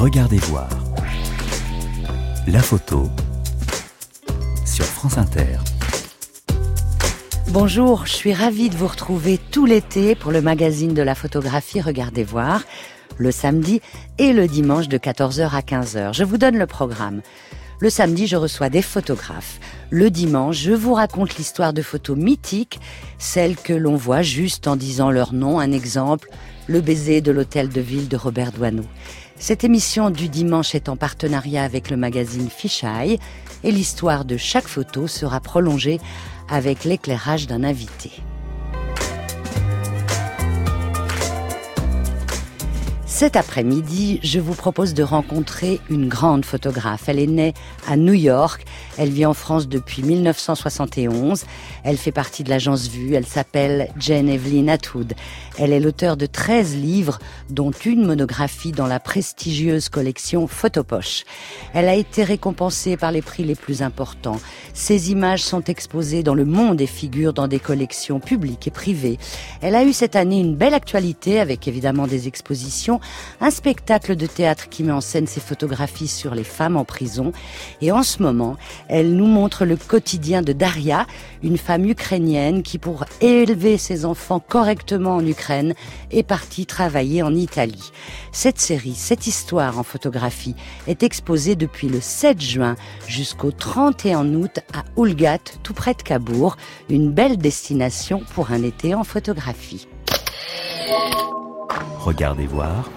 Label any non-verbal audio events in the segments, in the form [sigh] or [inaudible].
Regardez voir. La photo sur France Inter. Bonjour, je suis ravie de vous retrouver tout l'été pour le magazine de la photographie Regardez voir, le samedi et le dimanche de 14h à 15h. Je vous donne le programme. Le samedi, je reçois des photographes. Le dimanche, je vous raconte l'histoire de photos mythiques, celles que l'on voit juste en disant leur nom. Un exemple, le baiser de l'hôtel de ville de Robert Doisneau. Cette émission du dimanche est en partenariat avec le magazine Fisheye et l'histoire de chaque photo sera prolongée avec l'éclairage d'un invité. Cet après-midi, je vous propose de rencontrer une grande photographe. Elle est née à New York. Elle vit en France depuis 1971. Elle fait partie de l'agence Vue. Elle s'appelle Jane Evelyn Atwood. Elle est l'auteur de 13 livres, dont une monographie dans la prestigieuse collection Photopoche. Elle a été récompensée par les prix les plus importants. Ses images sont exposées dans le monde et figurent dans des collections publiques et privées. Elle a eu cette année une belle actualité avec évidemment des expositions un spectacle de théâtre qui met en scène ses photographies sur les femmes en prison. Et en ce moment, elle nous montre le quotidien de Daria, une femme ukrainienne qui, pour élever ses enfants correctement en Ukraine, est partie travailler en Italie. Cette série, cette histoire en photographie est exposée depuis le 7 juin jusqu'au 31 août à Oulgat, tout près de Cabourg, une belle destination pour un été en photographie. Regardez voir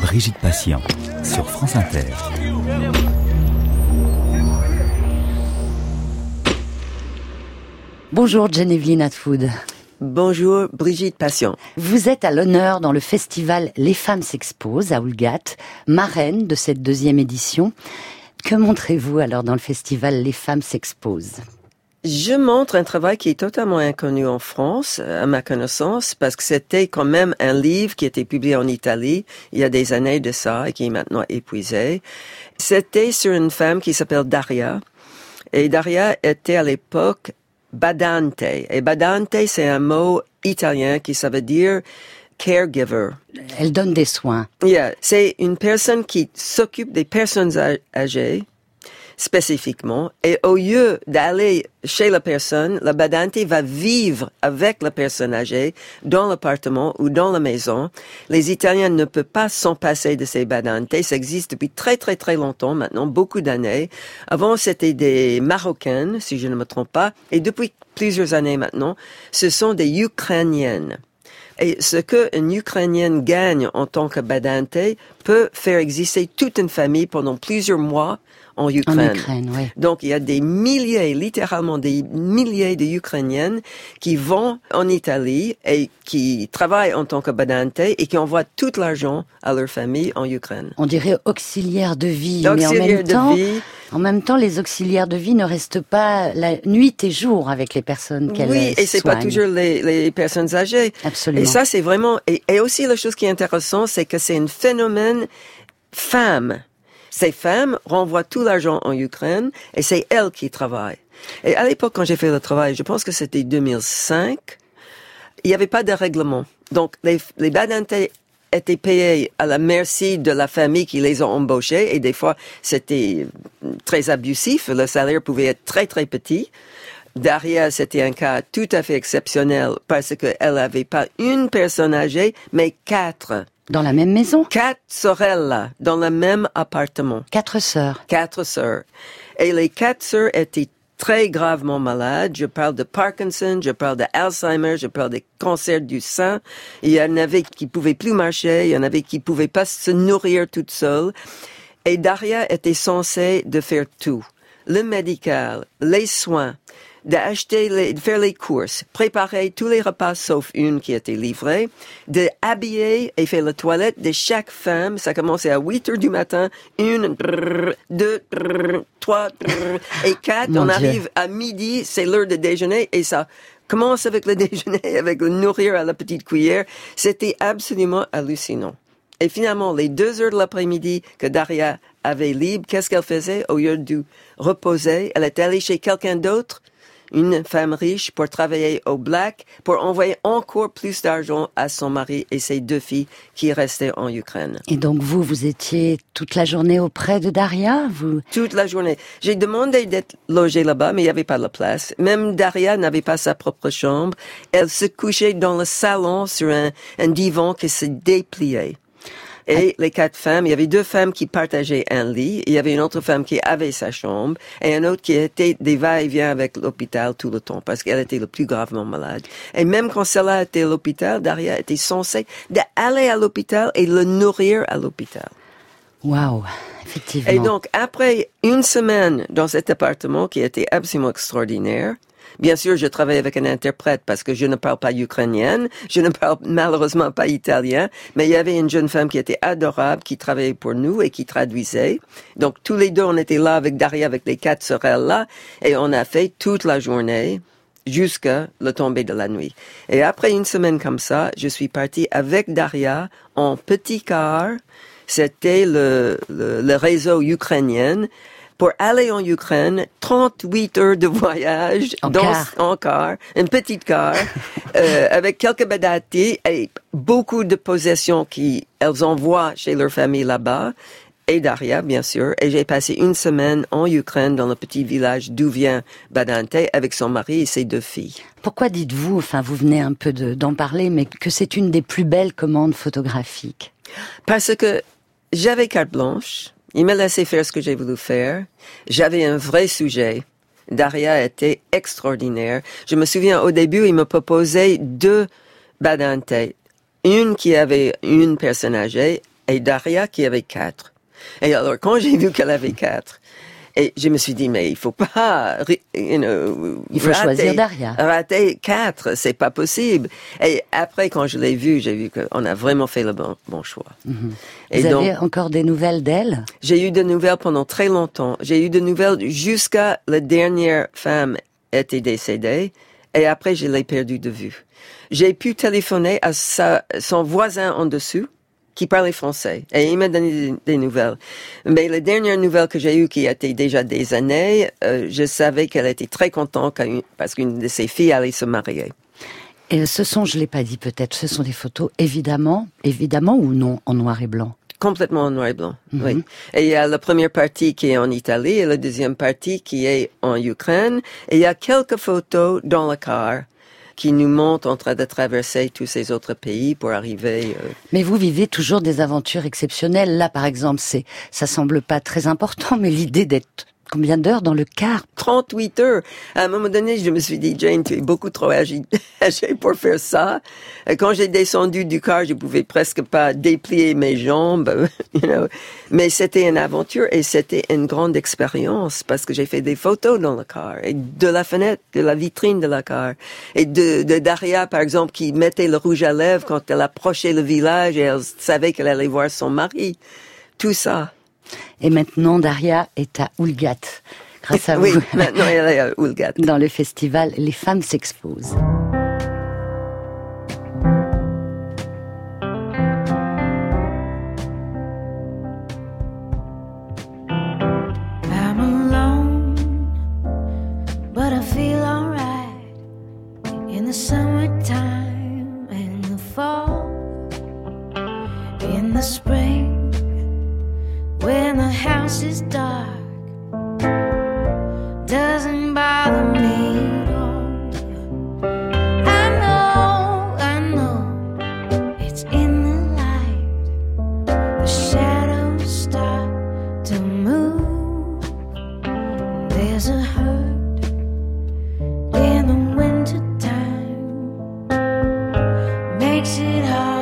Brigitte Patient sur France Inter. Bonjour Genevieve Atwood. Bonjour Brigitte Patient. Vous êtes à l'honneur dans le festival Les femmes s'exposent à Oulgat, marraine de cette deuxième édition. Que montrez-vous alors dans le festival Les femmes s'exposent? Je montre un travail qui est totalement inconnu en France, à ma connaissance, parce que c'était quand même un livre qui était publié en Italie il y a des années de ça et qui est maintenant épuisé. C'était sur une femme qui s'appelle Daria. Et Daria était à l'époque badante. Et badante, c'est un mot italien qui ça veut dire caregiver. Elle donne des soins. Yeah, c'est une personne qui s'occupe des personnes âgées spécifiquement. Et au lieu d'aller chez la personne, la badante va vivre avec la personne âgée dans l'appartement ou dans la maison. Les Italiens ne peuvent pas s'en passer de ces badantes. Ça existe depuis très très très longtemps maintenant, beaucoup d'années. Avant, c'était des Marocaines, si je ne me trompe pas. Et depuis plusieurs années maintenant, ce sont des Ukrainiennes. Et ce qu'une Ukrainienne gagne en tant que badante peut faire exister toute une famille pendant plusieurs mois en Ukraine. Donc il y a des milliers, littéralement des milliers de Ukrainiennes qui vont en Italie et qui travaillent en tant que badante et qui envoient tout l'argent à leur famille en Ukraine. On dirait auxiliaires de vie, mais en même temps, en même temps, les auxiliaires de vie ne restent pas la nuit et jour avec les personnes qu'elles Oui, et c'est pas toujours les, les, personnes âgées. Absolument. Et ça, c'est vraiment et, et aussi la chose qui est intéressante, c'est que c'est un phénomène femme ces femmes renvoient tout l'argent en Ukraine et c'est elles qui travaillent. Et à l'époque, quand j'ai fait le travail, je pense que c'était 2005, il n'y avait pas de règlement. Donc, les, les étaient payés à la merci de la famille qui les a embauchés et des fois, c'était très abusif. Le salaire pouvait être très, très petit. Daria, c'était un cas tout à fait exceptionnel parce qu'elle n'avait pas une personne âgée, mais quatre. Dans la même maison? Quatre sœurs dans le même appartement. Quatre sœurs. Quatre sœurs. Et les quatre sœurs étaient très gravement malades. Je parle de Parkinson, je parle d'Alzheimer, je parle des cancers du sein. Il y en avait qui pouvaient plus marcher, il y en avait qui pouvaient pas se nourrir toutes seules. Et Daria était censée de faire tout. Le médical, les soins, d'acheter les, de faire les courses, préparer tous les repas sauf une qui était livrée, de habiller et faire la toilette de chaque femme. Ça commençait à 8 heures du matin, une, deux, trois, et quatre. on arrive à midi, c'est l'heure de déjeuner et ça commence avec le [laughs] déjeuner, avec le nourrir à la petite cuillère. C'était absolument hallucinant. Et finalement, les deux heures de l'après-midi que Daria avait libre, qu'est-ce qu'elle faisait au lieu de reposer? Elle était allée chez quelqu'un d'autre? Une femme riche pour travailler au black, pour envoyer encore plus d'argent à son mari et ses deux filles qui restaient en Ukraine. Et donc vous, vous étiez toute la journée auprès de Daria vous... Toute la journée. J'ai demandé d'être logée là-bas, mais il n'y avait pas la place. Même Daria n'avait pas sa propre chambre. Elle se couchait dans le salon sur un, un divan qui se dépliait. Et les quatre femmes, il y avait deux femmes qui partageaient un lit, il y avait une autre femme qui avait sa chambre, et un autre qui était des va-et-vient avec l'hôpital tout le temps, parce qu'elle était le plus gravement malade. Et même quand celle-là était à l'hôpital, Daria était censée d'aller à l'hôpital et le nourrir à l'hôpital. Waouh, effectivement. Et donc, après une semaine dans cet appartement qui était absolument extraordinaire, Bien sûr, je travaille avec un interprète parce que je ne parle pas ukrainienne, je ne parle [laughs] malheureusement pas italien, mais il y avait une jeune femme qui était adorable, qui travaillait pour nous et qui traduisait. Donc tous les deux, on était là avec Daria, avec les quatre sœurs là, et on a fait toute la journée jusqu'à le tomber de la nuit. Et après une semaine comme ça, je suis partie avec Daria en petit car. C'était le, le, le réseau ukrainien pour aller en Ukraine, 38 heures de voyage en dans car. en car, une petite car, [laughs] euh, avec quelques badati et beaucoup de possessions qui elles envoient chez leur famille là-bas. Et Daria, bien sûr. Et j'ai passé une semaine en Ukraine, dans le petit village d'où vient Badante, avec son mari et ses deux filles. Pourquoi dites-vous, enfin vous venez un peu de- d'en parler, mais que c'est une des plus belles commandes photographiques? Parce que j'avais carte blanche. Il m'a laissé faire ce que j'ai voulu faire. J'avais un vrai sujet. Daria était extraordinaire. Je me souviens au début, il me proposait deux badantes. Une qui avait une personne âgée et Daria qui avait quatre. Et alors, quand j'ai vu qu'elle avait quatre, et je me suis dit, mais il faut pas, ri- you know, Il faut rater- choisir Daria. Rater quatre, c'est pas possible. Et après, quand je l'ai vue, j'ai vu qu'on a vraiment fait le bon, bon choix. Et Vous donc, avez encore des nouvelles d'elle? J'ai eu de nouvelles pendant très longtemps. J'ai eu de nouvelles jusqu'à la dernière femme était décédée. Et après, je l'ai perdue de vue. J'ai pu téléphoner à sa, son voisin en dessous qui parlait français. Et il m'a donné des, nouvelles. Mais la dernière nouvelle que j'ai eue, qui était déjà des années, euh, je savais qu'elle était très contente parce qu'une de ses filles allait se marier. Et ce sont, je l'ai pas dit peut-être, ce sont des photos évidemment, évidemment ou non, en noir et blanc? Complètement en noir et blanc, Mhm. oui. Et il y a la première partie qui est en Italie et la deuxième partie qui est en Ukraine. Et il y a quelques photos dans le car qui nous montrent en train de traverser tous ces autres pays pour arriver. euh, Mais vous vivez toujours des aventures exceptionnelles. Là, par exemple, c'est, ça semble pas très important, mais l'idée d'être combien d'heures dans le car 38 heures. À un moment donné, je me suis dit, Jane, tu es beaucoup trop âgée [laughs] pour faire ça. Et Quand j'ai descendu du car, je pouvais presque pas déplier mes jambes, [laughs] you know. Mais c'était une aventure et c'était une grande expérience parce que j'ai fait des photos dans le car et de la fenêtre, de la vitrine de la car et de, de Daria, par exemple, qui mettait le rouge à lèvres quand elle approchait le village et elle savait qu'elle allait voir son mari. Tout ça. Et maintenant, Daria est à Oulgat, grâce à Oui, vous. maintenant elle est à Oulgat. Dans le festival Les femmes s'exposent. It.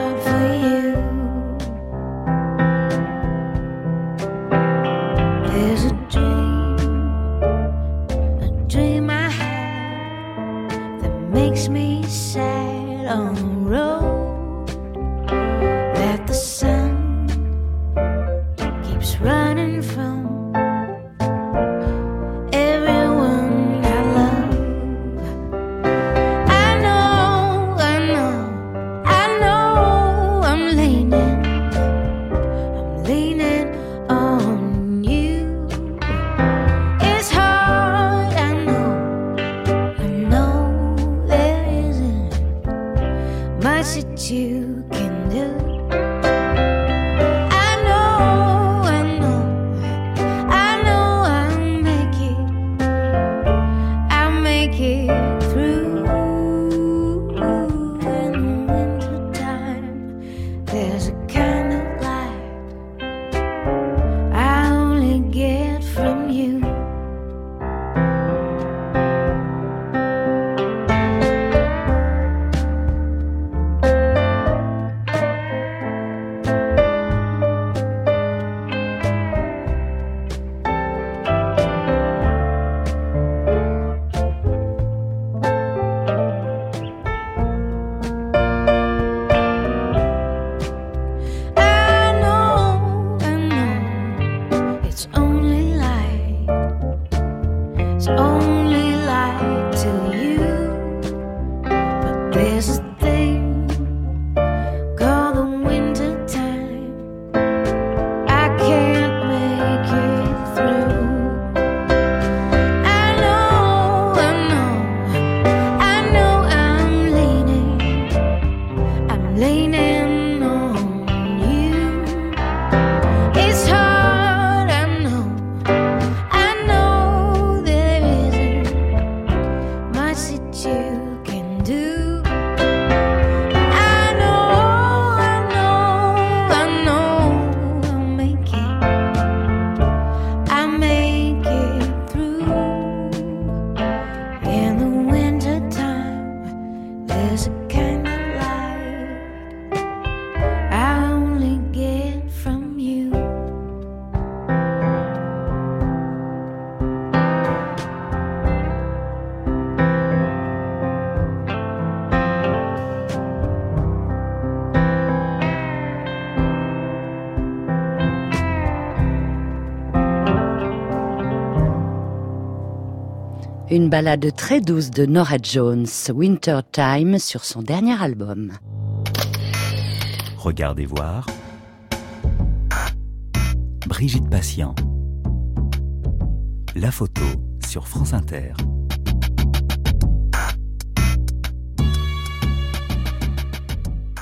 Une ballade très douce de Nora Jones, Winter Time, sur son dernier album. Regardez voir. Brigitte Patient. La photo sur France Inter.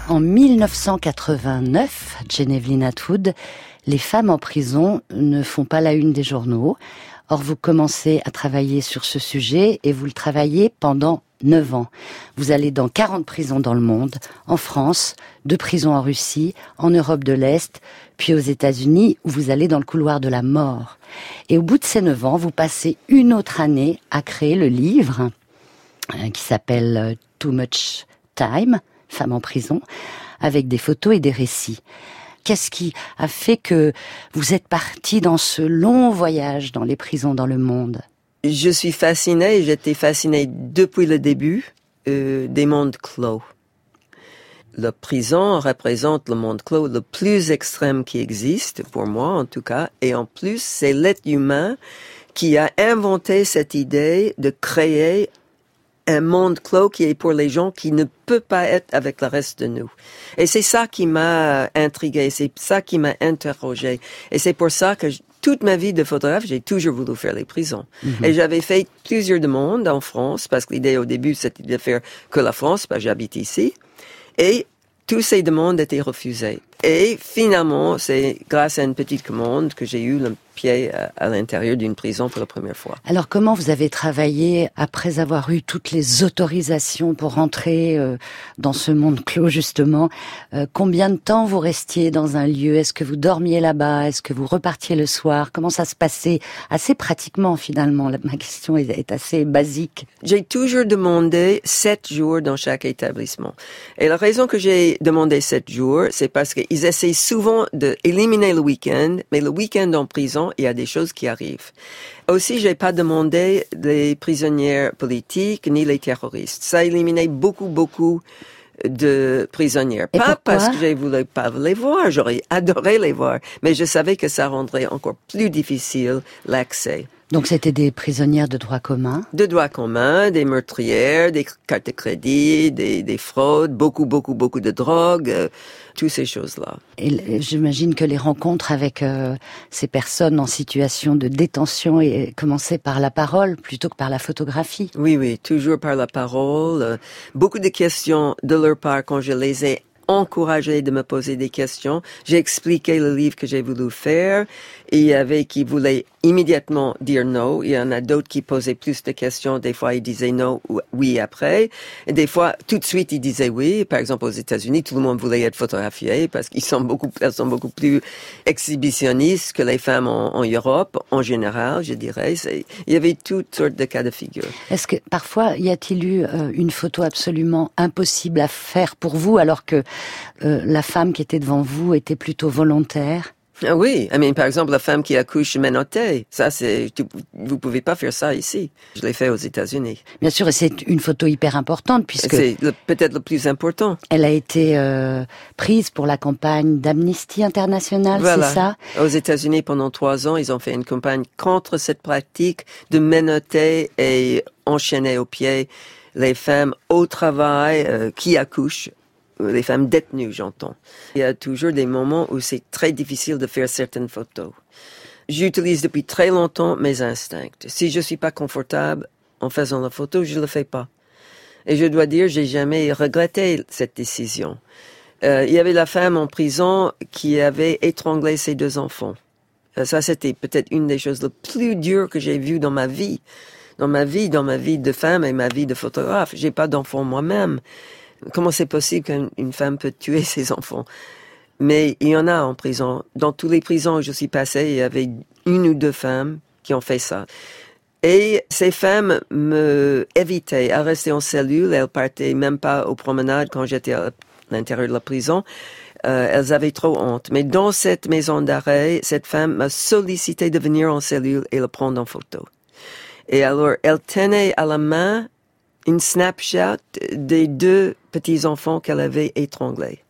En 1989, Genevieve Atwood, les femmes en prison ne font pas la une des journaux. Or, vous commencez à travailler sur ce sujet et vous le travaillez pendant 9 ans. Vous allez dans 40 prisons dans le monde, en France, deux prisons en Russie, en Europe de l'Est, puis aux États-Unis, où vous allez dans le couloir de la mort. Et au bout de ces 9 ans, vous passez une autre année à créer le livre euh, qui s'appelle euh, Too Much Time, Femmes en prison, avec des photos et des récits. Qu'est-ce qui a fait que vous êtes parti dans ce long voyage dans les prisons dans le monde? Je suis fascinée, j'étais fascinée depuis le début euh, des mondes clos. La prison représente le monde clos le plus extrême qui existe, pour moi en tout cas, et en plus c'est l'être humain qui a inventé cette idée de créer un monde clos qui est pour les gens qui ne peut pas être avec le reste de nous. Et c'est ça qui m'a intrigué, c'est ça qui m'a interrogé. Et c'est pour ça que je- toute ma vie de photographe, j'ai toujours voulu faire les prisons. Et j'avais fait plusieurs demandes en France, parce que l'idée au début, c'était de faire que la France, parce que j'habite ici. Et toutes ces demandes étaient refusées. Et finalement, c'est grâce à une petite commande que j'ai eu le pied à, à l'intérieur d'une prison pour la première fois. Alors comment vous avez travaillé après avoir eu toutes les autorisations pour rentrer euh, dans ce monde clos justement Euh, Combien de temps vous restiez dans un lieu? Est-ce que vous dormiez là-bas? Est-ce que vous repartiez le soir? Comment ça se passait Assez pratiquement finalement? Ma question est, est assez basique. J'ai toujours demandé sept jours dans chaque établissement. Et la raison que j'ai demandé sept jours, c'est parce qu'ils essaient souvent d'éliminer le week-end, mais le week-end en prison, il y a des choses qui arrivent. Aussi, j'ai pas demandé les prisonnières politiques ni les terroristes. Ça éliminait beaucoup, beaucoup de prisonnières. Et pas parce que je voulais pas les voir, j'aurais [laughs] adoré les voir, mais je savais que ça rendrait encore plus difficile l'accès. Donc c'était des prisonnières de droit commun? De droit commun, des meurtrières, des cartes de crédit, des, des fraudes, beaucoup, beaucoup, beaucoup de drogue, euh, toutes ces choses-là. Et l- j'imagine que les rencontres avec euh, ces personnes en situation de détention et commençaient par la parole plutôt que par la photographie. Oui, oui, toujours par la parole. euh, beaucoup de questions de leur part quand je les ai encouragés de me poser des questions. J'ai expliqué le livre que j'ai voulu faire. Il y avait qui voulaient immédiatement dire non. Il y en a d'autres qui posaient plus de questions. Des fois, ils disaient non ou oui après. Des fois, tout de suite, ils disaient oui. Par exemple, aux États-Unis, tout le monde voulait être photographié parce qu'ils sont beaucoup, elles sont beaucoup plus exhibitionnistes que les femmes en, Europe, en général, je dirais. Il y avait toutes sortes de cas de figure. Est-ce que parfois y a-t-il eu euh, une photo absolument impossible à faire pour vous alors que euh, la femme qui était devant vous était plutôt volontaire? Ah oui, I mean, par exemple, la femme qui accouche menottée, ça c'est, vous pouvez pas faire ça ici. Je l'ai fait aux États-Unis. Bien sûr, et c'est une photo hyper importante puisque C'est peut-être le plus important. elle a été euh, prise pour la campagne d'Amnesty International, Voilà. c'est ça? Aux États-Unis, pendant trois ans, ils ont fait une campagne contre cette pratique de menotter et enchaîner au pied les femmes au travail euh, qui accouchent, les femmes détenues, j'entends. Il y a toujours des moments où c'est très difficile de faire certaines photos. J'utilise depuis très longtemps mes instincts. Si je suis pas confortable en faisant la photo, je le fais pas. Et je dois dire, j'ai jamais regretté cette décision. Euh, il y avait la femme en prison qui avait étranglé ses deux enfants. Euh, ça, c'était peut-être une des choses les plus dures que j'ai vues dans ma vie. Dans ma vie, dans ma vie de femme et ma vie de photographe. J'ai pas d'enfants moi-même. Comment c'est possible qu'une une femme peut tuer ses enfants? Mais il y en a en prison. Dans tous les prisons où je suis passée, il y avait une ou deux femmes qui ont fait ça. Et ces femmes me évitaient à rester en cellule. Elles partaient même pas aux promenades quand j'étais à l'intérieur de la prison. Euh, elles avaient trop honte. Mais dans cette maison d'arrêt, cette femme m'a sollicité de venir en cellule et le prendre en photo. Et alors, elle tenait à la main une snapshot des deux petits enfants qu'elle avait étranglés.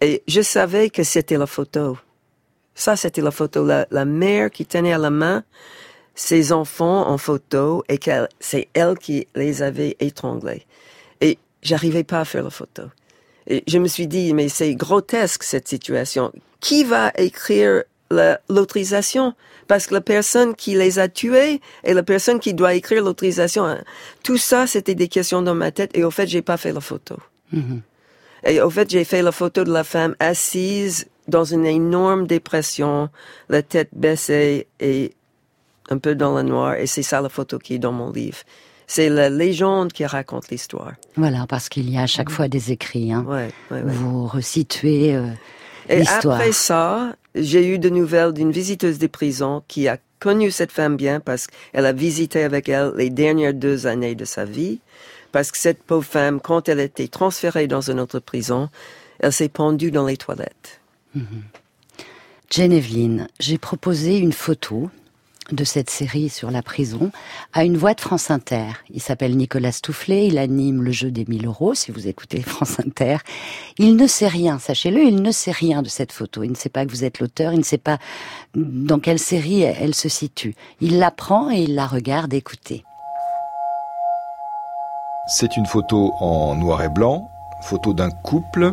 Et je savais que c'était la photo. Ça, c'était la photo. La, mère qui tenait à la main ses enfants en photo et qu'elle, c'est elle qui les avait étranglés. Et j'arrivais pas à faire la photo. Et je me suis dit, mais c'est grotesque cette situation. Qui va écrire l'autorisation? Parce que la personne qui les a tués et la personne qui doit écrire l'autorisation, hein, tout ça, c'était des questions dans ma tête et au fait, j'ai pas fait la photo. Et au fait, j'ai fait la photo de la femme assise dans une énorme dépression, la tête baissée et un peu dans le noir. Et c'est ça la photo qui est dans mon livre. C'est la légende qui raconte l'histoire. Voilà, parce qu'il y a à chaque fois des écrits. Hein. Ouais, ouais, ouais. Vous resituez euh, Et l'histoire. après ça, j'ai eu de nouvelles d'une visiteuse des prisons qui a connu cette femme bien parce qu'elle a visité avec elle les dernières deux années de sa vie. Parce que cette pauvre femme, quand elle était transférée dans une autre prison, elle s'est pendue dans les toilettes. Jane Evelyn, j'ai proposé une photo de cette série sur la prison à une voix de France Inter. Il s'appelle Nicolas Stoufflet, il anime le jeu des 1000 euros, si vous écoutez [laughs] France Inter. Il ne sait rien, sachez-le, il ne sait rien de cette photo. Il ne sait pas que vous êtes l'auteur, il ne sait pas dans quelle série elle se situe. Il la prend et il la regarde, écoutez. C'est une photo en noir et blanc, photo d'un couple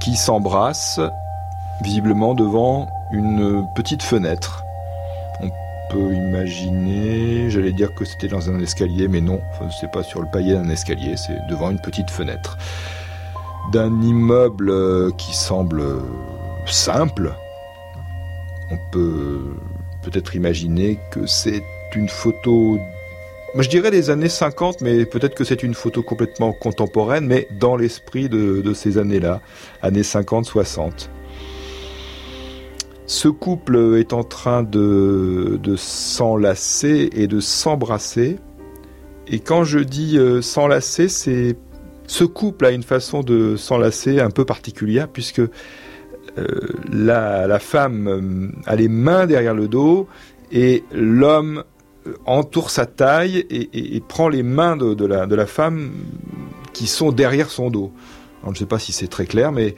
qui s'embrasse visiblement devant une petite fenêtre. Peut imaginer, j'allais dire que c'était dans un escalier, mais non, c'est pas sur le palier d'un escalier, c'est devant une petite fenêtre. D'un immeuble euh, qui semble simple, on peut peut-être imaginer que c'est une photo je dirais des années 50, mais peut-être que c'est une photo complètement contemporaine, mais dans l'esprit de, de ces années-là, années 50-60. Ce couple est en train de, s'enlacer et de s'embrasser. Et quand je dis euh, s'enlacer, c'est ce couple a une façon de s'enlacer un peu particulière, puisque euh, la, femme euh, a les mains derrière le dos et l'homme entoure sa taille et, prend les mains de, la, de la femme qui sont derrière son dos. Je ne sais pas si c'est très clair, mais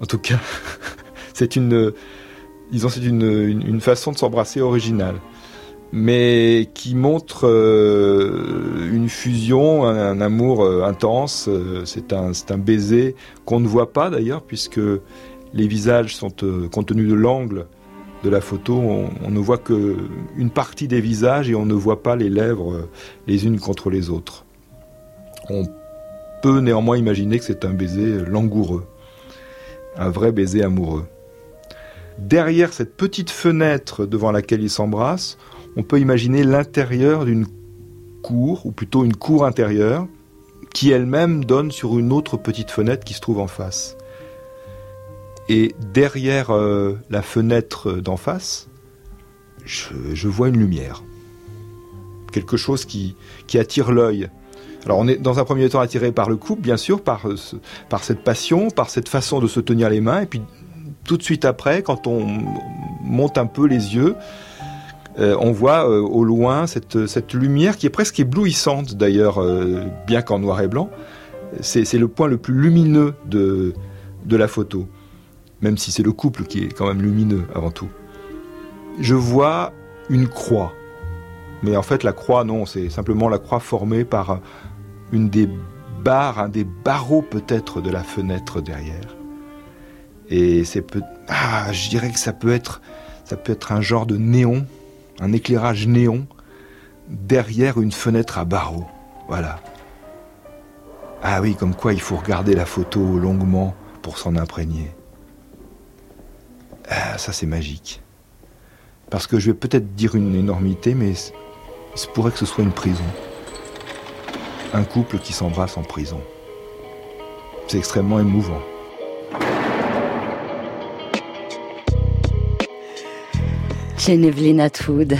en tout cas, [laughs] c'est une, disons, c'est une, façon de s'embrasser originale. mais qui montre euh, une fusion, un, amour euh, intense. Euh, C'est un, baiser qu'on ne voit pas d'ailleurs, puisque les visages sont, compte tenu de l'angle de la photo, on, on ne voit que une partie des visages et on ne voit pas les lèvres les unes contre les autres. On peut néanmoins imaginer que c'est un baiser langoureux, un vrai baiser amoureux. Derrière cette petite fenêtre devant laquelle ils s'embrassent, on peut imaginer l'intérieur d'une cour, ou plutôt une cour intérieure, qui elle-même donne sur une autre petite fenêtre qui se trouve en face. Et derrière euh, la fenêtre d'en face, je, vois une lumière. Quelque chose qui, attire l'œil. Alors on est dans un premier temps attiré par le couple, bien sûr, par, par cette passion, par cette façon de se tenir les mains, et puis tout de suite après, quand on monte un peu les yeux, euh, on voit euh, au loin cette, lumière qui est presque éblouissante d'ailleurs, euh, bien qu'en noir et blanc. C'est c'est le point le plus lumineux de, de la photo, même si c'est le couple qui est quand même lumineux avant tout. Je vois une croix, mais en fait la croix non, c'est simplement la croix formée par une des barres, un des barreaux peut-être de la fenêtre derrière. Et c'est peut, ah, je dirais que ça peut être, ça peut être un genre de néon, un éclairage néon derrière une fenêtre à barreaux. Voilà. Ah oui, comme quoi il faut regarder la photo longuement pour s'en imprégner. Ah, ça c'est magique. Parce que je vais peut-être dire une énormité, mais il pourrait que ce soit une prison. Un couple qui s'embrasse en prison. C'est extrêmement émouvant. Genevieve Atwood.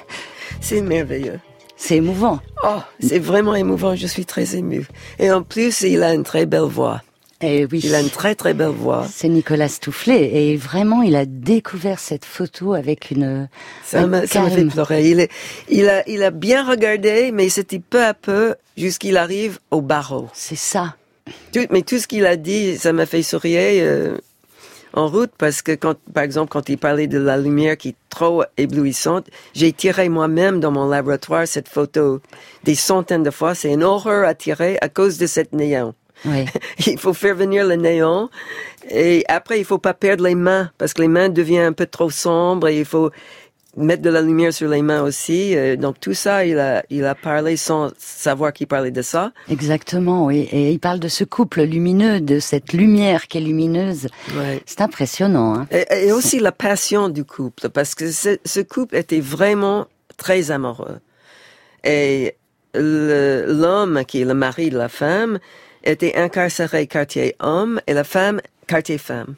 [laughs] C'est merveilleux. C'est émouvant. Oh, c'est vraiment émouvant. Je suis très émue. Et en plus, il a une très belle voix. Et oui. Il a une très très belle voix. C'est Nicolas Stoufflet et vraiment il a découvert cette photo avec une Ça m'a ça m'a fait pleurer. Il, est, il, a, il a bien regardé, mais c'était peu à peu jusqu'il arrive au barreau. C'est ça. Tout, mais tout ce qu'il a dit, ça m'a fait sourire euh, en route parce que quand, par exemple, quand il parlait de la lumière qui est trop éblouissante, j'ai tiré moi-même dans mon laboratoire cette photo des centaines de fois. C'est une horreur à tirer à cause de cette néon. Oui. [laughs] il faut faire venir le néon et après il faut pas perdre les mains parce que les mains deviennent un peu trop sombres et il faut mettre de la lumière sur les mains aussi. Euh, Donc tout ça, il a, il a parlé sans savoir qu'il parlait de ça. Exactement, oui. Et il parle de ce couple lumineux, de cette lumière qui est lumineuse. Ouais. C'est impressionnant. Hein. Et, et aussi la passion du couple, parce que ce, ce couple était vraiment très amoureux. Et l'homme, qui est le mari de la femme, était incarcéré quartier homme et la femme quartier femme.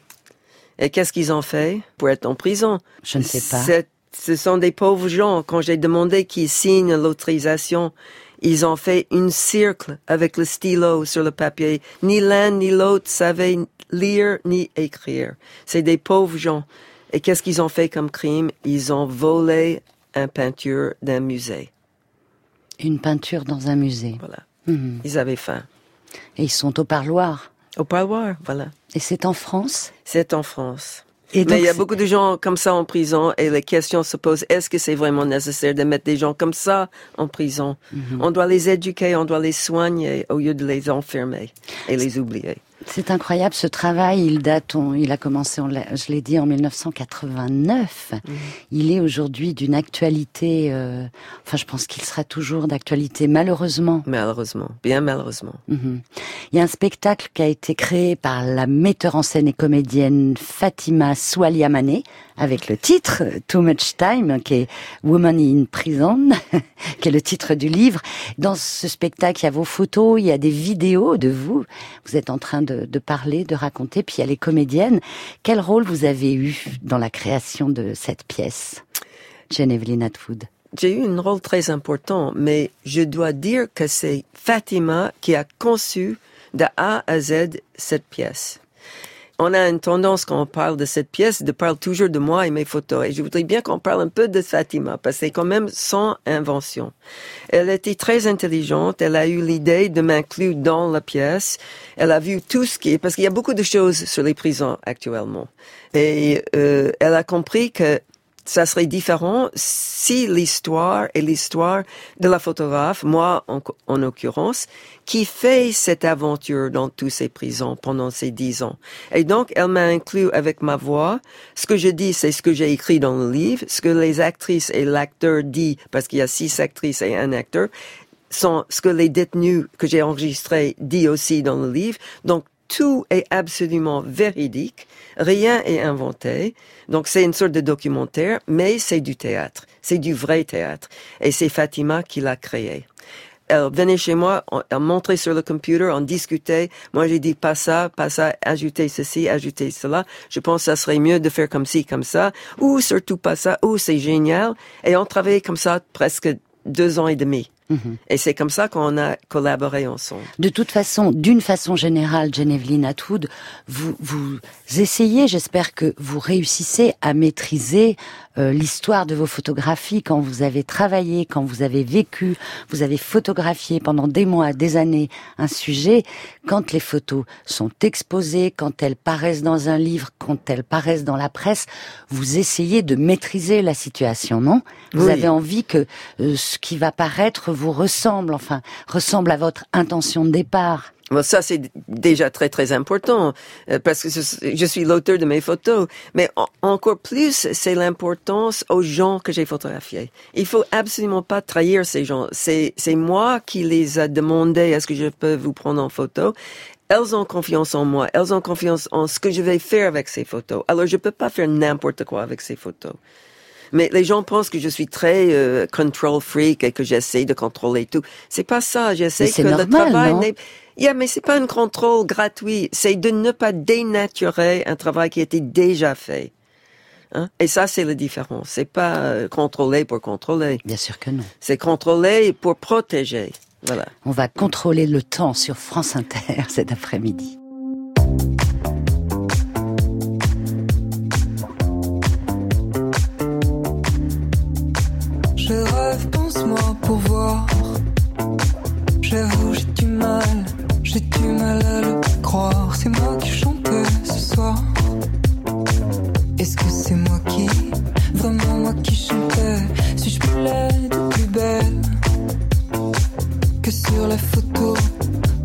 Et qu'est-ce qu'ils ont fait pour être en prison? Je ne sais pas. Ce sont des pauvres gens. Quand j'ai demandé qu'ils signent l'autorisation, ils ont fait une cercle avec le stylo sur le papier. Ni l'un ni l'autre savaient lire ni écrire. C'est des pauvres gens. Et qu'est-ce qu'ils ont fait comme crime? Ils ont volé une peinture d'un musée. Une peinture dans un musée. Voilà. Mhm. Ils avaient faim. Et ils sont au parloir. Au parloir, voilà. Et c'est en France? C'est en France. Et donc, Mais il y a beaucoup de gens comme ça en prison et les questions se posent, est-ce que c'est vraiment nécessaire de mettre des gens comme ça en prison? Mhm. On doit les éduquer, on doit les soigner au lieu de les enfermer et les oublier. C'est incroyable ce travail. Il date, on- il a commencé, on je l'ai dit, en 1989. Mhm. Il est aujourd'hui d'une actualité. euh, enfin, je pense qu'il sera toujours d'actualité, malheureusement. Malheureusement, bien malheureusement. Mhm. Il y a un spectacle qui a été créé par la metteur en scène et comédienne Fatima Soualiamane avec le titre Too Much Time, qui est Woman in Prison, [laughs] qui est le titre du livre. Dans ce spectacle, il y a vos photos, il y a des vidéos de vous. Vous êtes en train de, de parler, de raconter, puis a les comédiennes. Quel rôle vous avez eu dans la création de cette pièce, Genevieve Atwood? J'ai eu un rôle très important, mais je dois dire que c'est Fatima qui a conçu de A à Z cette pièce. On a une tendance quand on parle de cette pièce de parler toujours de moi et mes photos. Et je voudrais bien qu'on parle un peu de Fatima parce que c'est quand même son invention. Elle était très intelligente. Elle a eu l'idée de m'inclure dans la pièce. Elle a vu tout ce qui est, parce qu'il y a beaucoup de choses sur les prisons actuellement. Et euh, elle a compris que ça serait différent si l'histoire est l'histoire de la photographe, moi en, en l'occurrence, qui fait cette aventure dans tous ces prisons pendant ces dix ans. Et donc, elle m'a inclus avec ma voix. Ce que je dis, c'est ce que j'ai écrit dans le livre. Ce que les actrices et l'acteur dit, parce qu'il y a six actrices et un acteur, sont ce que les détenus que j'ai enregistrés dit aussi dans le livre. Donc, tout est absolument véridique, rien est inventé. Donc c'est une sorte de documentaire, mais c'est du théâtre, c'est du vrai théâtre. Et c'est Fatima qui l'a créé. Elle venait chez moi, elle montrait sur le computer, on discutait. Moi, j'ai dit pas ça, pas ça, ajoutez ceci, ajoutez cela. Je pense que ça serait mieux de faire comme ci, comme ça. Ou surtout pas ça. Ou c'est génial. Et on travaillait comme ça presque deux ans et demi. Et c'est comme ça qu'on a collaboré ensemble. De toute façon, d'une façon générale, Genevieve Atwood, vous, vous essayez, j'espère que vous réussissez à maîtriser euh, l'histoire de vos photographies quand vous avez travaillé, quand vous avez vécu, vous avez photographié pendant des mois, des années un sujet. Quand les photos sont exposées, quand elles paraissent dans un livre, quand elles paraissent dans la presse, vous essayez de maîtriser la situation, non? Vous Oui. avez envie que euh, ce qui va paraître vous ressemble, enfin, ressemble à votre intention de départ. Ça, c'est déjà très, très important, euh, parce que je, suis l'auteur de mes photos. Mais en- encore plus, c'est l'importance aux gens que j'ai photographiés. Il faut absolument pas trahir ces gens. C'est moi qui les a demandé, est-ce que je peux vous prendre en photo? Elles ont confiance en moi. Elles ont confiance en ce que je vais faire avec ces photos. Alors, je peux pas faire n'importe quoi avec ces photos. Mais les gens pensent que je suis très euh, control freak et que j'essaie de contrôler tout. C'est pas ça. J'essaie que le normal, travail non? n'est Yeah, mais c'est pas un contrôle gratuit. C'est de ne pas dénaturer un travail qui a été déjà fait. Hein? Et ça, c'est la différence. C'est pas euh, contrôler pour contrôler. Bien sûr que non. C'est contrôler pour protéger. Voilà. On va contrôler le temps sur France Inter [laughs] cet après-midi. Sur la photo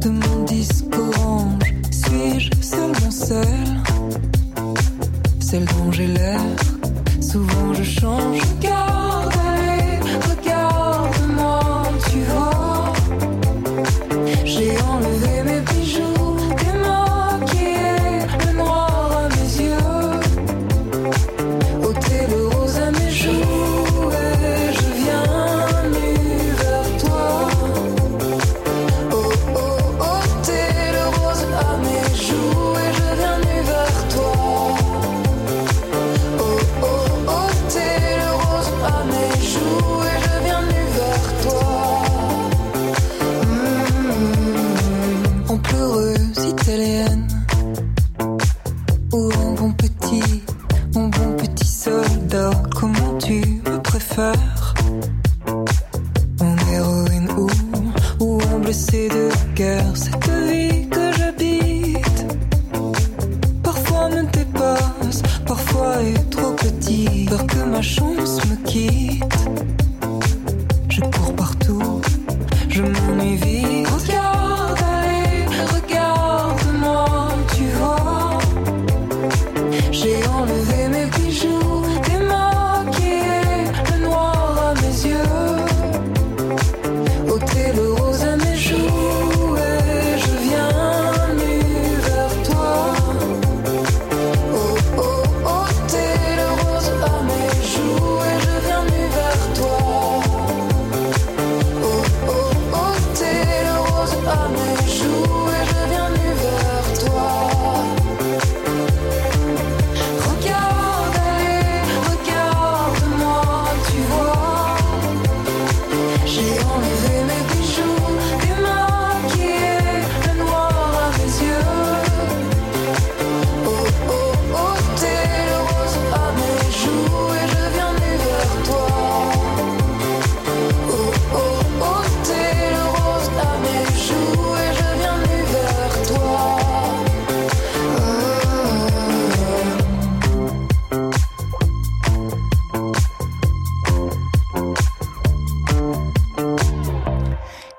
de mon disque orange Suis-je seulement celle, celle dont j'ai l'air? Souvent je change.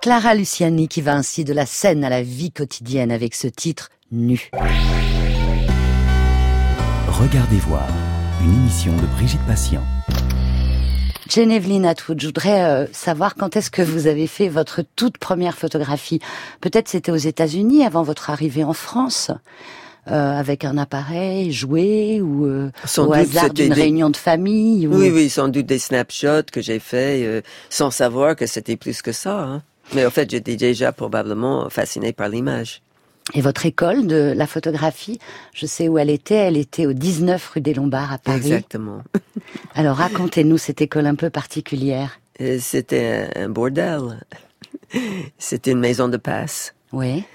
Clara Luciani qui va ainsi de la scène à la vie quotidienne avec ce titre Nu. Regardez voir, une émission de Brigitte Patient. Geneviève Atwood, je voudrais euh, savoir quand est-ce que vous avez fait votre toute première photographie. Peut-être c'était aux États-Unis avant votre arrivée en France. euh, avec un appareil, joué ou euh, Sans au doute, hasard d'une des- réunion de famille ou... Oui, oui, sans doute des snapshots que j'ai fait euh, sans savoir que c'était plus que ça. hein. Mais en fait, j'étais déjà probablement fasciné par l'image. Et votre école de la photographie, je sais où elle était, elle était au 19 rue des Lombards à Paris. Exactement. [laughs] Alors racontez-nous cette école un peu particulière. Et C'était un bordel. C'était une maison de passe. Oui.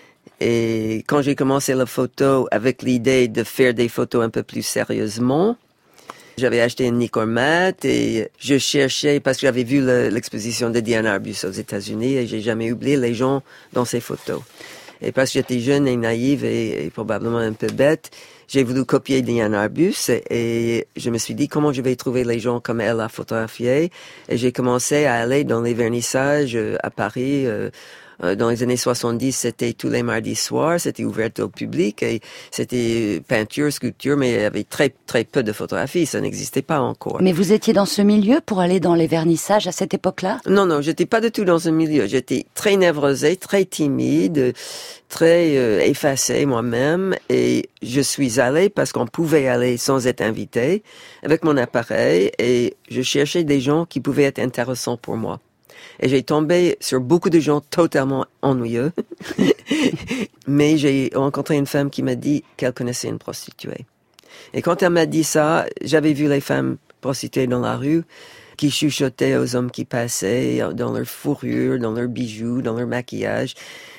Et quand j'ai commencé la photo avec l'idée de faire des photos un peu plus sérieusement, j'avais acheté une Nicormat et je cherchais, parce que j'avais vu le- l'exposition de Diane Arbus aux États-Unis et j'ai jamais oublié les gens dans ces photos. Et parce que j'étais jeune et naïve et, probablement un peu bête, j'ai voulu copier Diane Arbus et, je me suis dit comment je vais trouver les gens comme elle a photographié. Et j'ai commencé à aller dans les vernissages euh, à Paris. euh, dans les années 70, c'était tous les mardis soirs, c'était ouvert au public et c'était peinture, sculpture, mais il y avait très très peu de photographies, ça n'existait pas encore. Mais vous étiez dans ce milieu pour aller dans les vernissages à cette époque-là? Non, non, j'étais pas du tout dans ce milieu. J'étais très névrosée, très timide, très euh, effacée moi-même. Et je suis allée parce qu'on pouvait aller sans être invité avec mon appareil et je cherchais des gens qui pouvaient être intéressants pour moi. Et j'ai tombé sur beaucoup de gens totalement ennuyeux. [laughs] Mais j'ai rencontré une femme qui m'a dit qu'elle connaissait une prostituée. Et quand elle m'a dit ça, j'avais vu les femmes prostituées dans la rue qui chuchotaient aux hommes qui passaient dans leur fourrure, dans leurs bijoux, dans leur maquillage.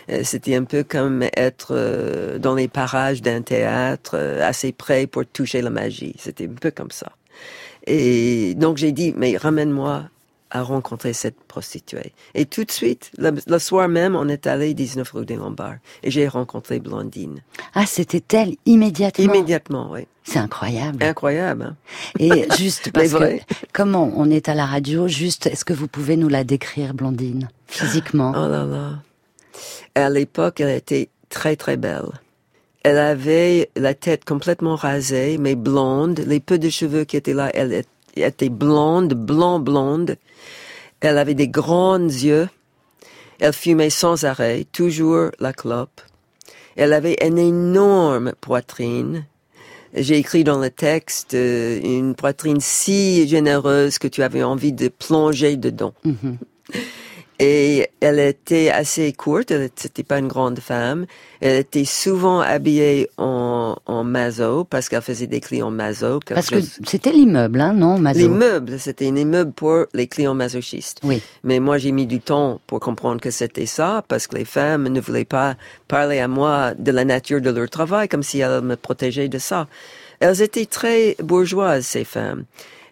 Euh, C'était un peu comme être euh, dans les parages d'un théâtre, euh, assez près pour toucher la magie. C'était un peu comme ça. Et donc j'ai dit, mais ramène-moi à rencontrer cette prostituée. Et tout de suite, le, soir même, on est allé 19 rue des Lombards. Et j'ai rencontré Blondine. Ah, c'était elle immédiatement? Immédiatement, oui. C'est incroyable. Incroyable. hein? Et [laughs] juste parce que, comment on est à la radio, juste, est-ce que vous pouvez nous la décrire, Blondine, physiquement? Oh là là. À l'époque, elle était très très belle. Elle avait la tête complètement rasée, mais blonde. Les peu de cheveux qui étaient là, elle est- était blonde, blanc blonde. Elle avait des grands yeux. Elle fumait sans arrêt, toujours la clope. Elle avait une énorme poitrine. J'ai écrit dans le texte euh, une poitrine si généreuse que tu avais envie de plonger dedans. Mhm. Et elle était assez courte, elle n'était pas une grande femme. Elle était souvent habillée en, en mazo parce qu'elle faisait des clients mazo. quelque Parce que c'était l'immeuble, hein, non, Mazo? L'immeuble, c'était un immeuble pour les clients masochistes. Oui. Mais moi, j'ai mis du temps pour comprendre que c'était ça, parce que les femmes ne voulaient pas parler à moi de la nature de leur travail, comme si elles me protégeaient de ça. Elles étaient très bourgeoises, ces femmes.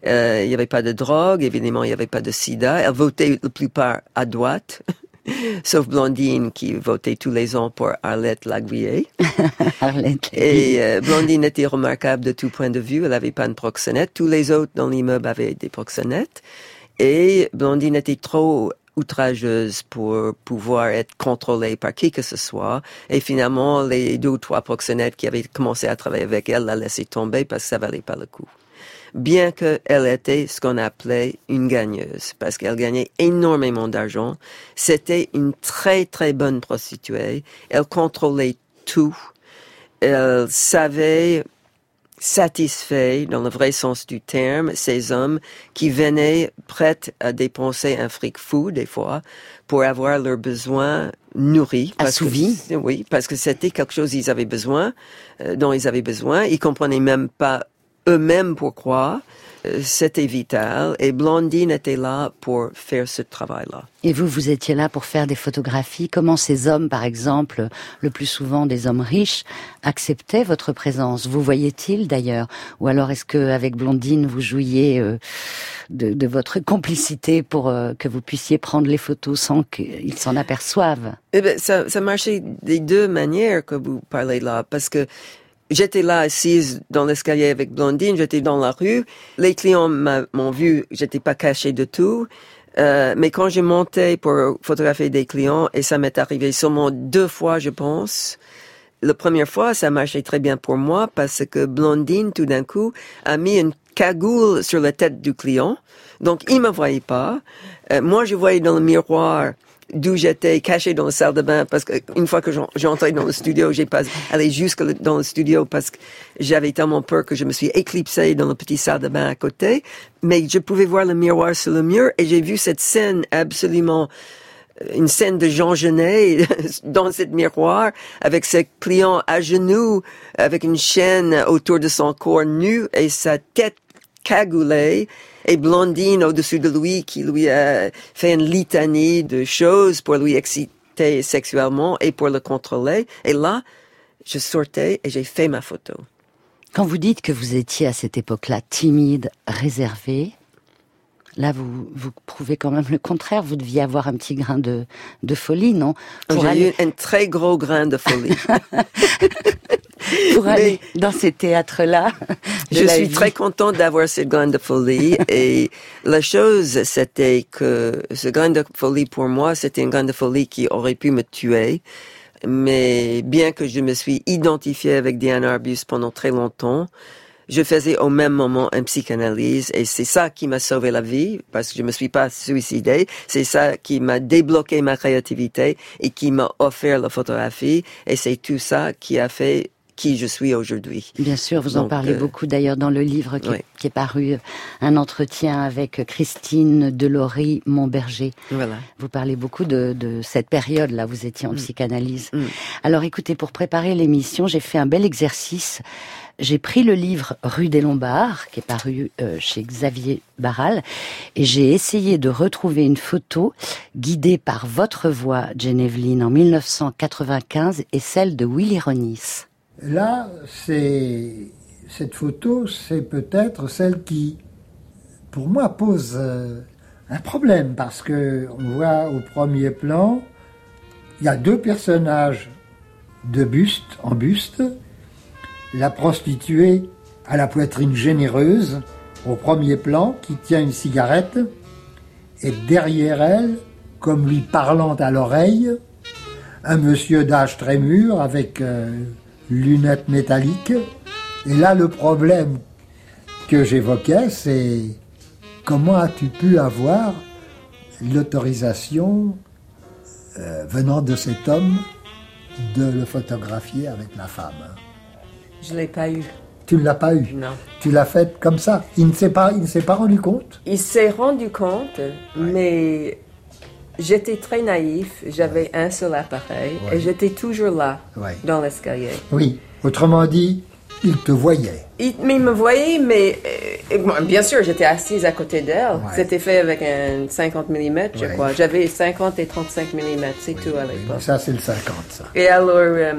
Euh, Il n'y avait pas de drogue, évidemment, il n'y avait pas de sida. Elles votaient la plupart à droite, [laughs] sauf Blondine qui votait tous les ans pour Arlette Laguiller. [laughs] Arlette. Et euh, Blondine était remarquable de tout point de vue. Elle n'avait pas une proxénète. Tous les autres dans l'immeuble avaient des proxénètes. Et Blondine était trop outrageuse pour pouvoir être contrôlée par qui que ce soit. Et finalement, les deux ou trois proxénètes qui avaient commencé à travailler avec elle la laissaient tomber parce que ça valait pas le coup. Bien qu'elle était ce qu'on appelait une gagneuse, parce qu'elle gagnait énormément d'argent. C'était une très très bonne prostituée. Elle contrôlait tout elle savait satisfaire, dans le vrai sens du terme, ces hommes qui venaient prêts à dépenser un fric fou, des fois, pour avoir leurs besoins nourris. Assouvis. oui, parce que c'était quelque chose qu'ils avaient besoin, euh, dont ils avaient besoin. Ils comprenaient même pas eux-mêmes pourquoi. Euh, C'était vital. Et Blondine était là pour faire ce travail-là. Et vous, vous étiez là pour faire des photographies. Comment ces hommes, par exemple, le plus souvent des hommes riches, acceptaient votre présence? Vous voyez-ils d'ailleurs? Ou alors est-ce que avec Blondine, vous jouiez euh, de, de votre [laughs] complicité pour euh, que vous puissiez prendre les photos sans qu'ils s'en aperçoivent? Eh ben, ça, ça marchait des deux manières que vous parlez là, parce que j'étais là assise dans l'escalier avec Blondine, j'étais dans la rue, les clients m'ont vu, j'étais pas cachée de tout, Euh, mais quand j'ai monté pour photographier des clients, et ça m'est arrivé seulement deux fois, je pense. La première fois, ça marchait très bien pour moi parce que Blondine, tout d'un coup, a mis une cagoule sur la tête du client. Donc, il me voyait pas. Euh, moi, je voyais dans le miroir d'où j'étais caché dans la salle de bain parce qu'une fois que j'en- j'ai entré dans le studio, j'ai pas allé jusque dans le studio parce que j'avais tellement peur que je me suis éclipsé dans la petite salle de bain à côté. Mais je pouvais voir le miroir sur le mur et j'ai vu cette scène absolument euh, une scène de Jean Genet [laughs] dans cette miroir avec ce client à genoux avec une chaîne autour de son corps nu et sa tête et Blondine au-dessus de lui qui lui a fait une litanie de choses pour lui exciter sexuellement et pour le contrôler. Et là, je sortais et j'ai fait ma photo. Quand vous dites que vous étiez à cette époque-là timide, réservé, là vous, vous prouvez quand même le contraire. Vous deviez avoir un petit grain de, de folie, non? J'ai aller, eu un très gros grain de folie. [laughs] pour mais- aller dans ces théâtres-là. Je suis vie. très contente d'avoir cette grain de folie [laughs] et la chose c'était que ce grain de folie pour moi c'était un grain de folie qui aurait pu me tuer mais bien que je me suis identifiée avec Diane Arbus pendant très longtemps je faisais au même moment une psychanalyse et c'est ça qui m'a sauvé la vie parce que je me suis pas suicidée. C'est ça qui m'a débloqué ma créativité et qui m'a offert la photographie et c'est tout ça qui a fait qui je suis aujourd'hui. Bien sûr, vous en parlez euh, beaucoup d'ailleurs dans le livre qui, est- ouais. qui est paru, euh, un entretien avec Christine Delory Montberger. Voilà. Vous parlez beaucoup de, de cette période-là, vous étiez en psychanalyse. Mm. Alors écoutez, pour préparer l'émission, j'ai fait un bel exercice. J'ai pris le livre Rue des Lombards, qui est paru euh, chez Xavier Barral, et j'ai essayé de retrouver une photo guidée par votre voix, Genevieve en 1995, et celle de Willy Ronis. Là, c'est cette photo, c'est peut-être celle qui, pour moi, pose euh, un problème parce que on voit au premier plan, il y a deux personnages de buste en buste, la prostituée à la poitrine généreuse au premier plan qui tient une cigarette et derrière elle, comme lui parlant à l'oreille, un monsieur d'âge très mûr avec euh, lunettes métalliques. Et là, le problème que j'évoquais, c'est comment as-tu pu avoir l'autorisation euh, venant de cet homme de le photographier avec la femme? Je l'ai pas eu. Tu ne l'as pas eu. Non. Tu l'as fait comme ça. Il ne s'est pas, il ne s'est pas rendu compte. Il s'est rendu compte, mais j'étais très naïf. J'avais un seul appareil Ouais. et j'étais toujours là, dans l'escalier. Oui. Autrement dit, il te voyait. Il, mais il me voyait, mais euh, bon, bien sûr, j'étais assise à côté d'elle. Ouais. C'était fait avec un 50 mm, je Ouais. crois. J'avais 50 et 35 mm, c'est tout à l'époque. Ça, c'est le 50, ça. Et alors, euh,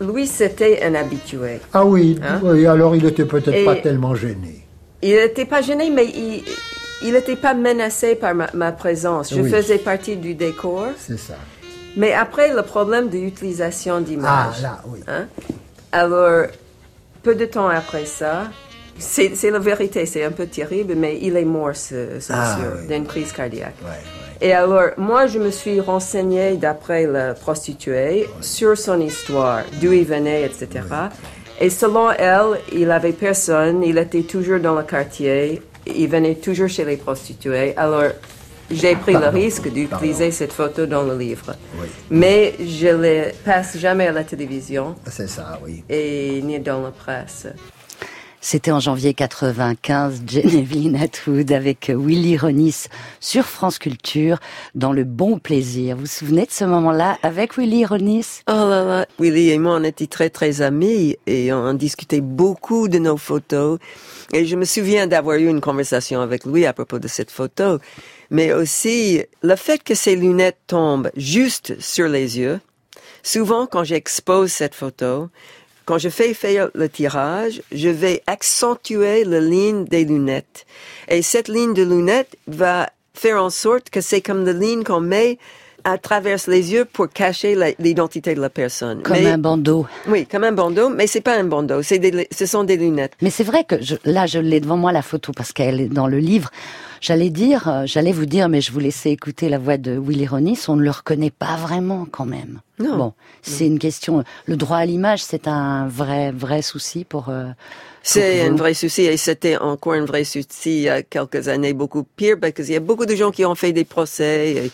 lui, c'était un habitué. Ah oui, Hein? oui, alors il était peut-être pas tellement gêné. Il n'était pas gêné, mais il il n'était pas menacé par ma, ma présence. Je Oui. faisais partie du décor. C'est ça. Mais après, le problème de l'utilisation Ah, d'images. là, oui. Hein? Alors, peu de temps après ça, c'est la vérité, c'est un peu terrible, mais il est mort, ce, ce Ah, monsieur, oui. d'une crise cardiaque. Et alors, moi, je me suis renseignée d'après la prostituée sur son histoire, d'où il venait, etc. Et selon elle, il avait personne, il était toujours dans le quartier, il venait toujours chez les prostituées. Alors, j'ai pris Pardon, le risque d'utiliser cette photo dans le livre. Oui. Mais je ne passe jamais à la télévision C'est ça, oui. et ni dans la presse. C'était en janvier 95, Genevieve Atwood avec Willy Ronis sur France Culture dans Le Bon Plaisir. Vous vous souvenez de ce moment-là avec Willy Ronis? Oh là là, Willy et moi, on était très très amis et on discutait beaucoup de nos photos. Et je me souviens d'avoir eu une conversation avec lui à propos de cette photo. Mais aussi, le fait que ses lunettes tombent juste sur les yeux. Souvent, quand j'expose cette photo, quand je fais faire le tirage, je vais accentuer la ligne des lunettes. Et cette ligne de lunettes va faire en sorte que c'est comme la ligne qu'on met à travers les yeux pour cacher l'identité de la personne. Comme Mais- un bandeau. Oui, comme un bandeau, mais c'est pas un bandeau, c'est des, ce sont des lunettes. Mais c'est vrai que je, là, je l'ai devant moi la photo parce qu'elle est dans le livre. J'allais dire, euh, j'allais vous dire, mais je vous laissais écouter la voix de Willy Ronis. On ne le reconnaît pas vraiment quand même. Non. Bon, c'est une question. Le droit à l'image, c'est un vrai, vrai souci pour. euh, C'est un vrai souci et c'était encore un vrai souci il y a quelques années, beaucoup pire, parce qu'il y a beaucoup de gens qui ont fait des procès. Et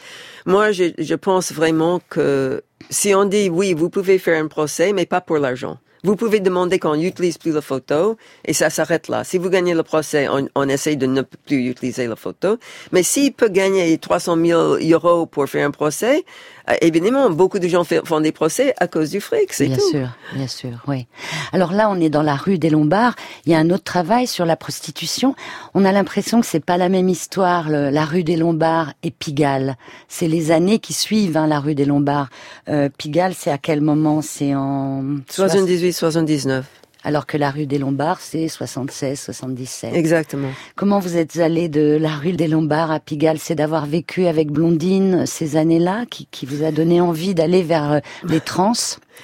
moi, je, je pense vraiment que si on dit oui, vous pouvez faire un procès, mais pas pour l'argent. Vous pouvez demander qu'on n'utilise plus la photo et ça s'arrête là. Si vous gagnez le procès, on, on essaye de ne plus utiliser la photo. Mais s'il peut gagner 300 000 euros pour faire un procès, euh, évidemment, beaucoup de gens font des procès à cause du fric, c'est Bien tout. sûr, bien sûr, oui. Alors là, on est dans la rue des Lombards. Il y a un autre travail sur la prostitution. On a l'impression que c'est pas la même histoire, le- la rue des Lombards et Pigalle. C'est les années qui suivent hein, la rue des Lombards. Euh, Pigalle, c'est à quel moment? C'est en 78, 79. alors que la rue des Lombards, c'est 76, 77. Exactement. Comment vous êtes allé de la rue des Lombards à Pigalle? C'est d'avoir vécu avec Blondine ces années-là qui, qui vous a donné envie d'aller vers euh, les trans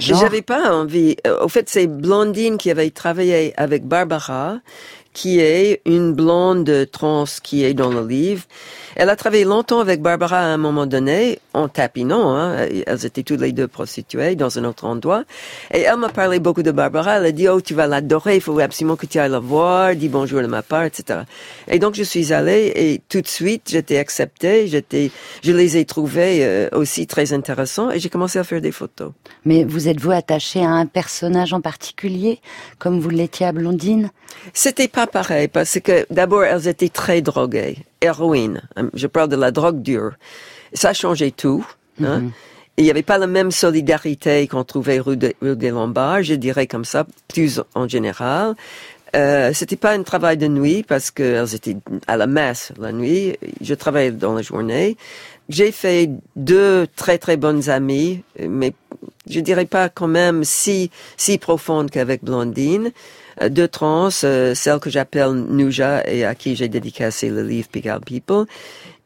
J'avais pas envie. euh, Au fait, c'est Blondine qui avait travaillé avec Barbara, qui est une blonde trans qui est dans le livre. Elle a travaillé longtemps avec Barbara à un moment donné, en tapinant. Hein. Elles étaient toutes les deux prostituées dans un autre endroit. Et elle m'a parlé beaucoup de Barbara. Elle a dit, oh, tu vas l'adorer, il faut absolument que tu ailles la voir, dis bonjour de ma part, etc. Et donc, je suis allée et tout de suite, j'étais acceptée. J'étais, je les ai trouvés euh, aussi très intéressants et j'ai commencé à faire des photos. Mais vous êtes-vous attaché à un personnage en particulier, comme vous l'étiez à Blondine? C'était pas pareil parce que d'abord elles étaient très droguées, héroïne. Je parle de la drogue dure. Ça changeait tout. Hein? Et il n'y avait pas la même solidarité qu'on trouvait rue, de- rue des Lombards, je dirais comme ça, plus en général. Euh, c'était pas un travail de nuit parce qu'elles étaient à la messe la nuit. Je travaillais dans la journée. J'ai fait deux très très bonnes amies, mais je dirais pas quand même si si profondes qu'avec Blondine. Deux trans, euh, celle que j'appelle Nuja et à qui j'ai dédicacé le livre Pigalle People.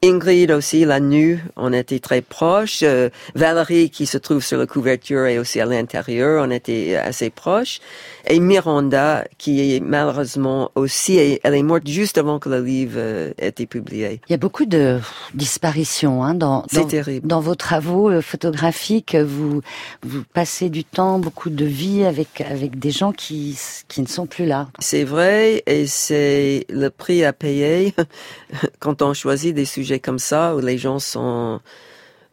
Ingrid aussi, la nue, on était très proches. Euh, Valérie, qui se trouve sur la couverture et aussi à l'intérieur, on était assez proches. Et Miranda, qui est malheureusement aussi, elle est morte juste avant que le livre euh, ait été publié. Il y a beaucoup de disparitions hein, dans vos travaux euh, photographiques. Vous, vous passez du temps, beaucoup de vie avec, avec des gens qui, qui ne sont plus là. C'est vrai, et c'est le prix à payer [laughs] quand on choisit des sujets comme ça où les gens sont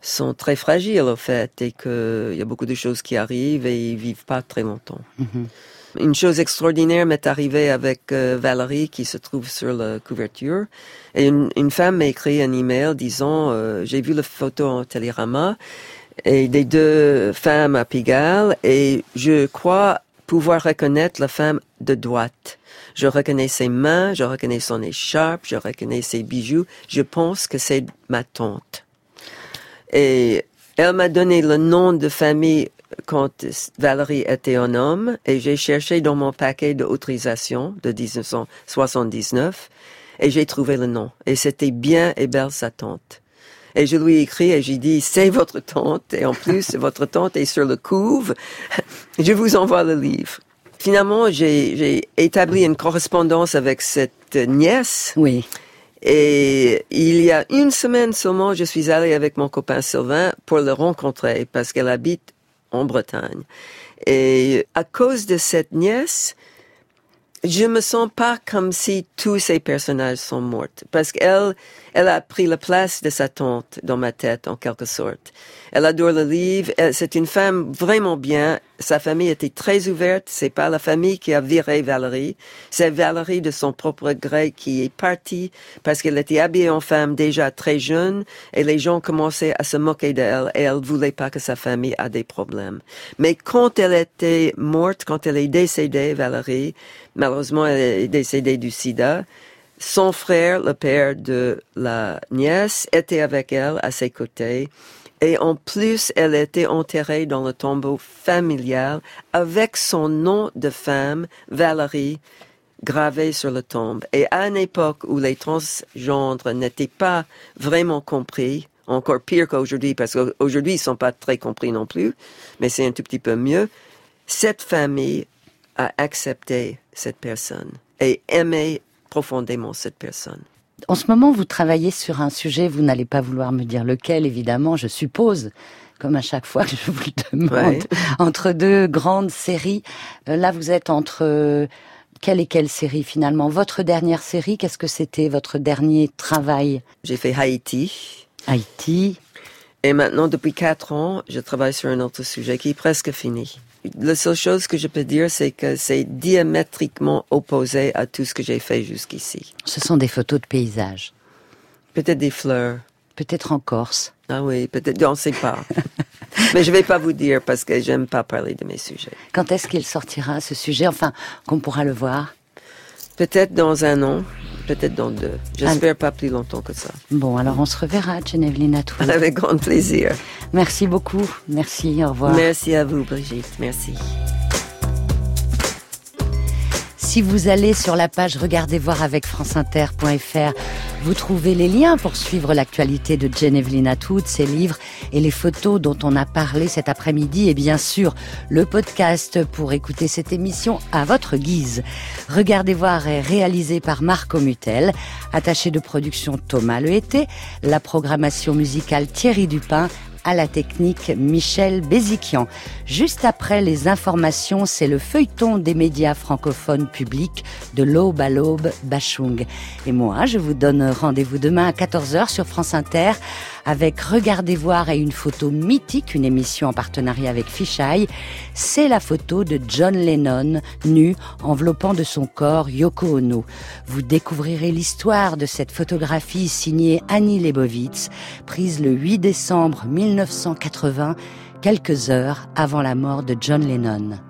sont très fragiles au fait et qu'il y a beaucoup de choses qui arrivent et ils vivent pas très longtemps. Une chose extraordinaire m'est arrivée avec euh, Valérie qui se trouve sur la couverture. Et une, une femme m'a écrit un email disant euh, j'ai vu la photo en télérama et des deux femmes à Pigalle et je crois pouvoir reconnaître la femme de droite. Je reconnais ses mains, je reconnais son écharpe, je reconnais ses bijoux. Je pense que c'est ma tante. Et elle m'a donné le nom de famille quand Valérie était un homme et j'ai cherché dans mon paquet d'autorisation de 1979 et j'ai trouvé le nom. Et c'était bien et belle sa tante. Et je lui ai écrit et j'ai dit, c'est votre tante. Et en plus, votre tante est sur le couve. [laughs] je vous envoie le livre. Finalement, j'ai établi une correspondance avec cette nièce. Oui. Et il y a une semaine seulement, je suis allée avec mon copain Sylvain pour le rencontrer parce qu'elle habite en Bretagne. Et à cause de cette nièce, je me sens pas comme si tous ces personnages sont morts parce qu'elle elle a pris la place de sa tante dans ma tête en quelque sorte. Elle adore le livre, c'est une femme vraiment bien. Sa famille était très ouverte, c'est pas la famille qui a viré Valérie, c'est Valérie de son propre gré qui est partie parce qu'elle était habillée en femme déjà très jeune et les gens commençaient à se moquer d'elle et elle voulait pas que sa famille a des problèmes. Mais quand elle était morte, quand elle est décédée, Valérie, malheureusement elle est décédée du sida, son frère, le père de la nièce, était avec elle à ses côtés. Et en plus, elle était enterrée dans le tombeau familial avec son nom de femme, Valérie, gravé sur le tombe. Et à une époque où les transgendres n'étaient pas vraiment compris, encore pire qu'aujourd'hui, parce qu'aujourd'hui ils sont pas très compris non plus, mais c'est un tout petit peu mieux, cette famille a accepté cette personne et aimé profondément cette personne. En ce moment, vous travaillez sur un sujet, vous n'allez pas vouloir me dire lequel, évidemment, je suppose, comme à chaque fois que je vous le demande, Ouais. entre deux grandes séries. Euh, Là, vous êtes entre euh, quelle et quelle série finalement? Votre dernière série, qu'est-ce que c'était Votre dernier travail? J'ai fait Haïti. Haïti. Et maintenant, depuis quatre ans, je travaille sur un autre sujet qui est presque fini. La seule chose que je peux dire, c'est que c'est diamétriquement opposé à tout ce que j'ai fait jusqu'ici. Ce sont des photos de paysages. Peut-être des fleurs. Peut-être en Corse. Ah oui, peut-être, on ne sait pas. [laughs] Mais je vais pas vous dire parce que j'aime pas parler de mes sujets. Quand est-ce qu'il sortira ce sujet? Enfin, qu'on pourra le voir. Peut-être dans un an, peut-être dans deux. J'espère pas plus longtemps que ça. Bon, alors on se reverra, Geneviève Natoul. Avec grand plaisir. Merci beaucoup. Merci, au revoir. Merci à vous, Brigitte. Merci. Si vous allez sur la page Regardez voir avec franceinter.fr, vous trouvez les liens pour suivre l'actualité de Geneviève Natoud, ses livres et les photos dont on a parlé cet après-midi et bien sûr le podcast pour écouter cette émission à votre guise. Regardez voir est réalisé par Marco Mutel, attaché de production Thomas Lehété, la programmation musicale Thierry Dupin, à la technique Michel Béziquian. Juste après les informations, c'est le feuilleton des médias francophones publics de l'aube à l'aube Bachung. Et moi, je vous donne rendez-vous demain à 14h sur France Inter avec Regardez voir et une photo mythique, une émission en partenariat avec Fisheye. C'est la photo de John Lennon, nu, enveloppant de son corps Yoko Ono. Vous découvrirez l'histoire de cette photographie signée Annie Leibovitz, prise le 8 décembre 1980, quelques heures avant la mort de John Lennon.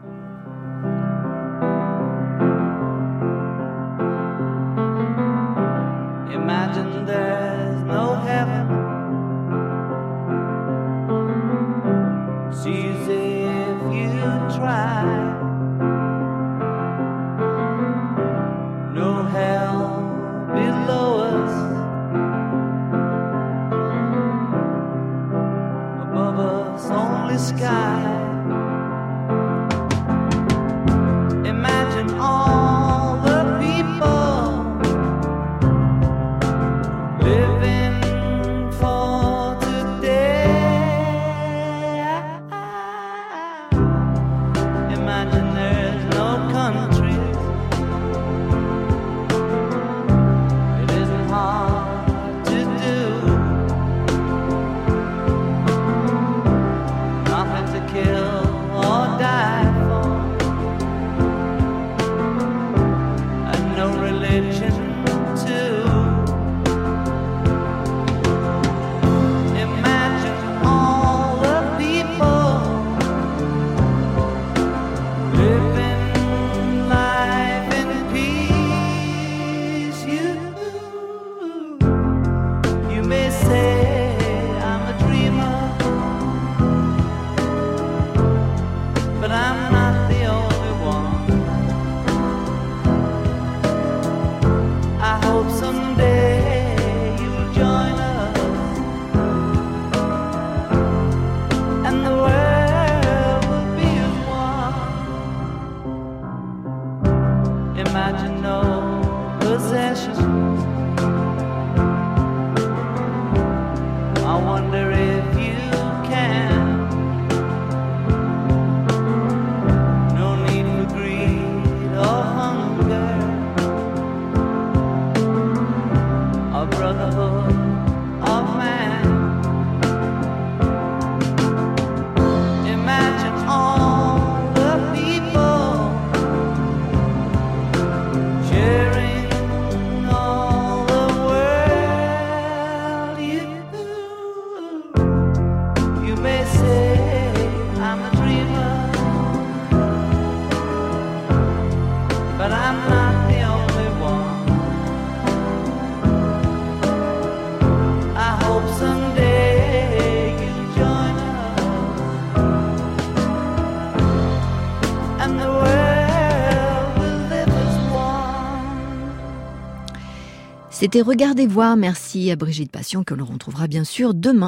me say C'était Regardez voir. Merci à Brigitte Passion que l'on retrouvera bien sûr demain.